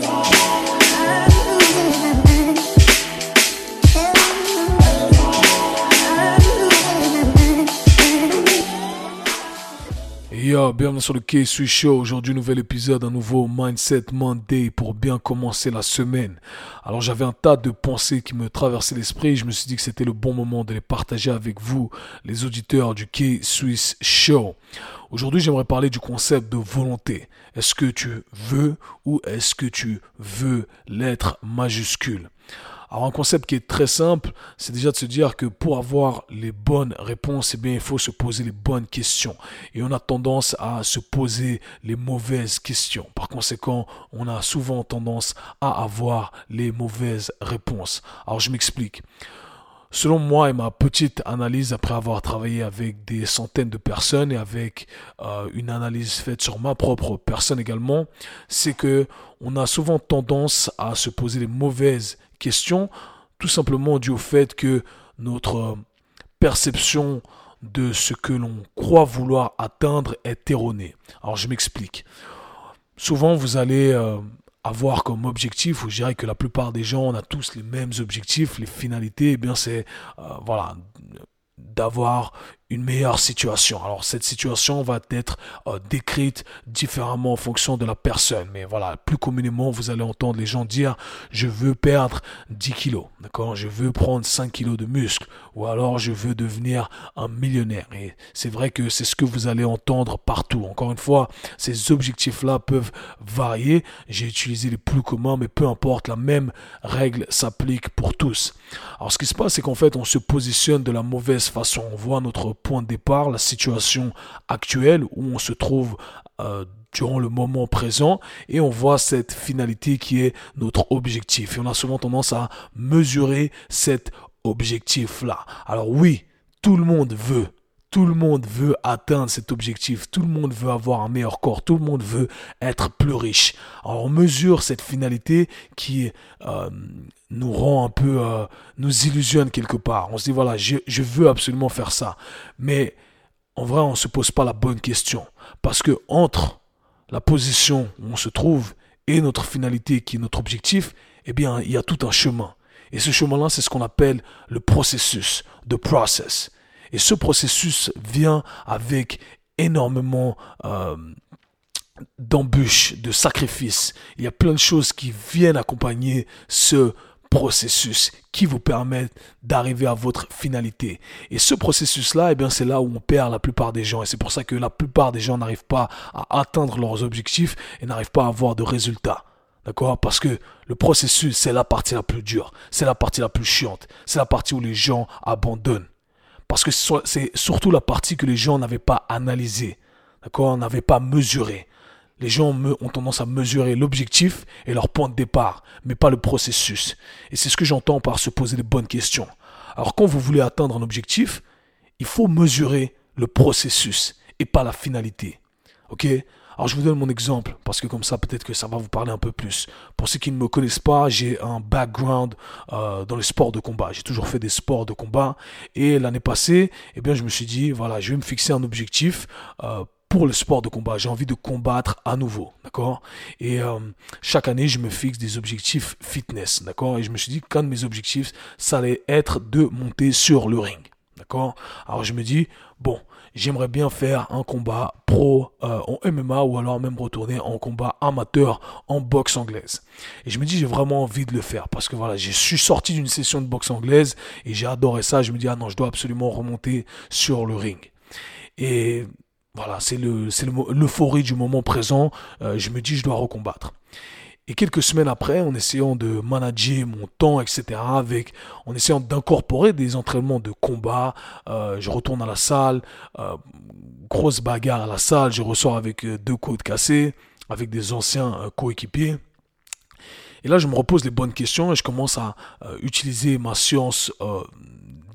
today. Bienvenue sur le K-Sui Show. Aujourd'hui, nouvel épisode, un nouveau Mindset Monday pour bien commencer la semaine. Alors, j'avais un tas de pensées qui me traversaient l'esprit. Je me suis dit que c'était le bon moment de les partager avec vous, les auditeurs du K-Swiss Show. Aujourd'hui, j'aimerais parler du concept de volonté. Est-ce que tu veux ou est-ce que tu veux l'être majuscule? Alors un concept qui est très simple, c'est déjà de se dire que pour avoir les bonnes réponses, eh bien il faut se poser les bonnes questions. Et on a tendance à se poser les mauvaises questions. Par conséquent, on a souvent tendance à avoir les mauvaises réponses. Alors je m'explique. Selon moi et ma petite analyse après avoir travaillé avec des centaines de personnes et avec euh, une analyse faite sur ma propre personne également, c'est que on a souvent tendance à se poser les mauvaises question, tout simplement dû au fait que notre perception de ce que l'on croit vouloir atteindre est erronée. Alors je m'explique. Souvent vous allez euh, avoir comme objectif, ou je dirais que la plupart des gens, on a tous les mêmes objectifs, les finalités, eh bien c'est euh, voilà d'avoir une meilleure situation. Alors cette situation va être euh, décrite différemment en fonction de la personne. Mais voilà, plus communément, vous allez entendre les gens dire je veux perdre 10 kilos, d'accord? Je veux prendre 5 kilos de muscles ou alors je veux devenir un millionnaire. Et c'est vrai que c'est ce que vous allez entendre partout. Encore une fois, ces objectifs-là peuvent varier. J'ai utilisé les plus communs, mais peu importe, la même règle s'applique pour tous. Alors ce qui se passe, c'est qu'en fait, on se positionne de la mauvaise façon. On voit notre point de départ, la situation actuelle où on se trouve euh, durant le moment présent et on voit cette finalité qui est notre objectif. Et on a souvent tendance à mesurer cet objectif-là. Alors oui, tout le monde veut tout le monde veut atteindre cet objectif, tout le monde veut avoir un meilleur corps, tout le monde veut être plus riche. Alors on mesure cette finalité qui euh, nous rend un peu, euh, nous illusionne quelque part. On se dit voilà, je, veux absolument faire ça. Mais en vrai, on ne se pose pas la bonne question. Parce que entre la position où on se trouve et notre finalité qui est notre objectif, eh bien, il y a tout un chemin. Et ce chemin-là, c'est ce qu'on appelle le processus, the process. Et ce processus vient avec énormément euh, d'embûches, de sacrifices. Il y a plein de choses qui viennent accompagner ce processus qui vous permet d'arriver à votre finalité. Et ce processus-là, eh bien, c'est là où on perd la plupart des gens. Et c'est pour ça que la plupart des gens n'arrivent pas à atteindre leurs objectifs et n'arrivent pas à avoir de résultats. D'accord? Parce que le processus, c'est la partie la plus dure. C'est la partie la plus chiante. C'est la partie où les gens abandonnent. Parce que c'est surtout la partie que les gens n'avaient pas analysée, d'accord, n'avaient pas mesurée. Les gens ont tendance à mesurer l'objectif et leur point de départ, mais pas le processus. Et c'est ce que j'entends par se poser les bonnes questions. Alors quand vous voulez atteindre un objectif, il faut mesurer le processus et pas la finalité. Ok? Alors je vous donne mon exemple, parce que comme ça peut-être que ça va vous parler un peu plus. Pour ceux qui ne me connaissent pas, j'ai un background euh, dans les sports de combat. J'ai toujours fait des sports de combat. Et l'année passée, eh bien, je me suis dit, voilà, je vais me fixer un objectif. Euh, pour le sport de combat. J'ai envie de combattre à nouveau, d'accord? Et euh, chaque année, je me fixe des objectifs fitness, d'accord? Et je me suis dit qu'un de mes objectifs, ça allait être de monter sur le ring, d'accord? Alors je me dis, bon, j'aimerais bien faire un combat pro euh, en MMA ou alors même retourner en combat amateur en boxe anglaise. Et je me dis j'ai vraiment envie de le faire parce que voilà, je suis sorti d'une session de boxe anglaise et j'ai adoré ça. Je me dis ah non, je dois absolument remonter sur le ring. Et voilà, c'est le l'euphorie du moment présent. Euh, je me dis je dois recombattre. Et quelques semaines après, en essayant de manager mon temps, etc., avec, en essayant d'incorporer des entraînements de combat, euh, je retourne à la salle, euh, grosse bagarre à la salle, je ressors avec euh, deux côtes cassées, avec des anciens coéquipiers. Et là, je me repose les bonnes questions et je commence à utiliser ma science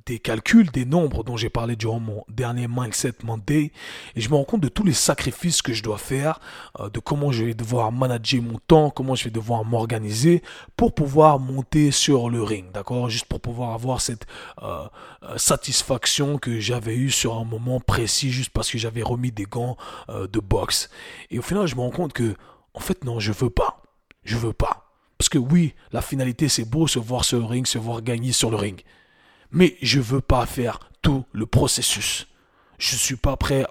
des calculs, des nombres dont j'ai parlé durant mon dernier Mindset Monday, et je me rends compte de tous les sacrifices que je dois faire, euh, de comment je vais devoir manager mon temps, comment je vais devoir m'organiser pour pouvoir monter sur le ring, d'accord? Juste pour pouvoir avoir cette euh, euh, satisfaction que j'avais eue sur un moment précis, juste parce que j'avais remis des gants de boxe. Et au final, je me rends compte que, en fait, non, je veux pas Je veux pas. Parce que oui, la finalité, c'est beau se voir sur le ring, se voir gagner sur le ring. Mais je veux pas faire tout le processus. Je suis pas prêt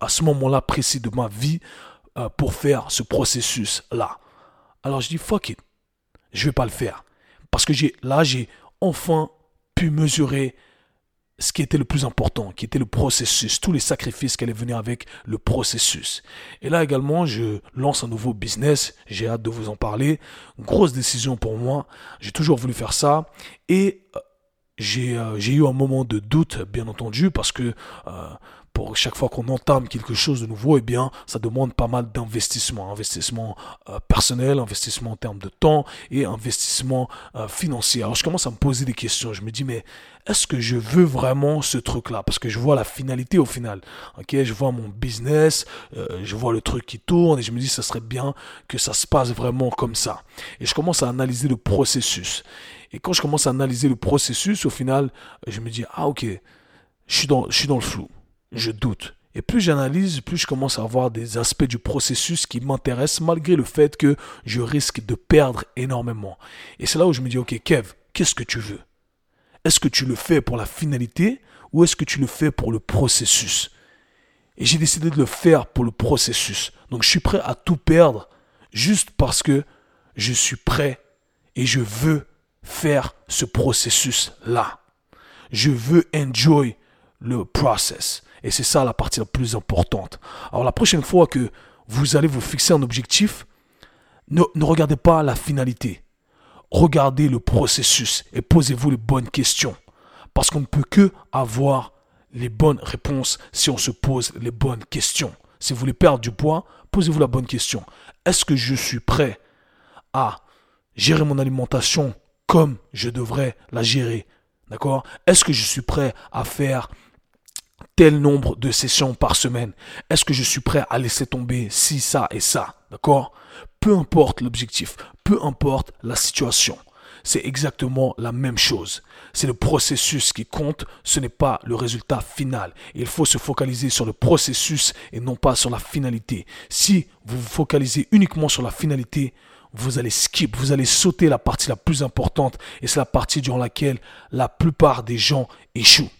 à ce moment-là précis de ma vie euh, pour faire ce processus-là. Alors je dis fuck it. Je vais pas le faire. Parce que j'ai là, j'ai enfin pu mesurer ce qui était le plus important, qui était le processus, tous les sacrifices qui allaient venir avec le processus. Et là également, je lance un nouveau business, j'ai hâte de vous en parler. Grosse décision pour moi, j'ai toujours voulu faire ça. Et euh, euh, j'ai eu un moment de doute, bien entendu, parce que euh, pour chaque fois qu'on entame quelque chose de nouveau, eh bien, ça demande pas mal d'investissement. Investissement euh, personnel, investissement en termes de temps et investissement euh, financier. Alors, je commence à me poser des questions. Je me dis, mais est-ce que je veux vraiment ce truc-là? Parce que je vois la finalité au final. Ok, je vois mon business, euh, je vois le truc qui tourne et je me dis, ça serait bien que ça se passe vraiment comme ça. Et je commence à analyser le processus. Et quand je commence à analyser le processus, au final, je me dis, ah ok, je suis dans, je suis dans le flou je doute. Et plus j'analyse, plus je commence à avoir des aspects du processus qui m'intéressent malgré le fait que je risque de perdre énormément. Et c'est là où je me dis, ok Kev, qu'est-ce que tu veux? Est-ce que tu le fais pour la finalité ou est-ce que tu le fais pour le processus? Et j'ai décidé de le faire pour le processus. Donc je suis prêt à tout perdre juste parce que je suis prêt et je veux faire ce processus-là. Je veux enjoy le process. Et c'est ça la partie la plus importante. Alors la prochaine fois que vous allez vous fixer un objectif, ne, regardez pas la finalité. Regardez le processus et posez-vous les bonnes questions. Parce qu'on ne peut que avoir les bonnes réponses si on se pose les bonnes questions. Si vous voulez perdre du poids, posez-vous la bonne question. Est-ce que je suis prêt à gérer mon alimentation comme je devrais la gérer D'accord? Est-ce que je suis prêt à faire tel nombre de sessions par semaine? Est-ce que je suis prêt à laisser tomber si ça et ça? D'accord? Peu importe l'objectif, peu importe la situation, c'est exactement la même chose. C'est le processus qui compte, ce n'est pas le résultat final. Il faut se focaliser sur le processus et non pas sur la finalité. Si vous vous focalisez uniquement sur la finalité, vous allez skip, vous allez sauter la partie la plus importante et c'est la partie durant laquelle la plupart des gens échouent.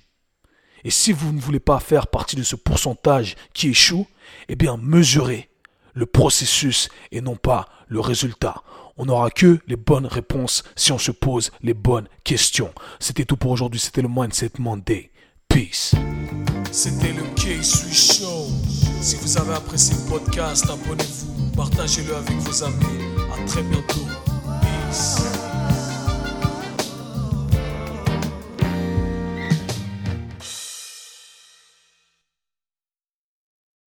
Et si vous ne voulez pas faire partie de ce pourcentage qui échoue, eh bien mesurez le processus et non pas le résultat. On n'aura que les bonnes réponses si on se pose les bonnes questions. C'était tout pour aujourd'hui, c'était le Mindset Monday. Peace. C'était le K-Sui Show. Si vous avez apprécié le podcast, abonnez-vous, Partagez-le avec vos amis. À très bientôt. Peace.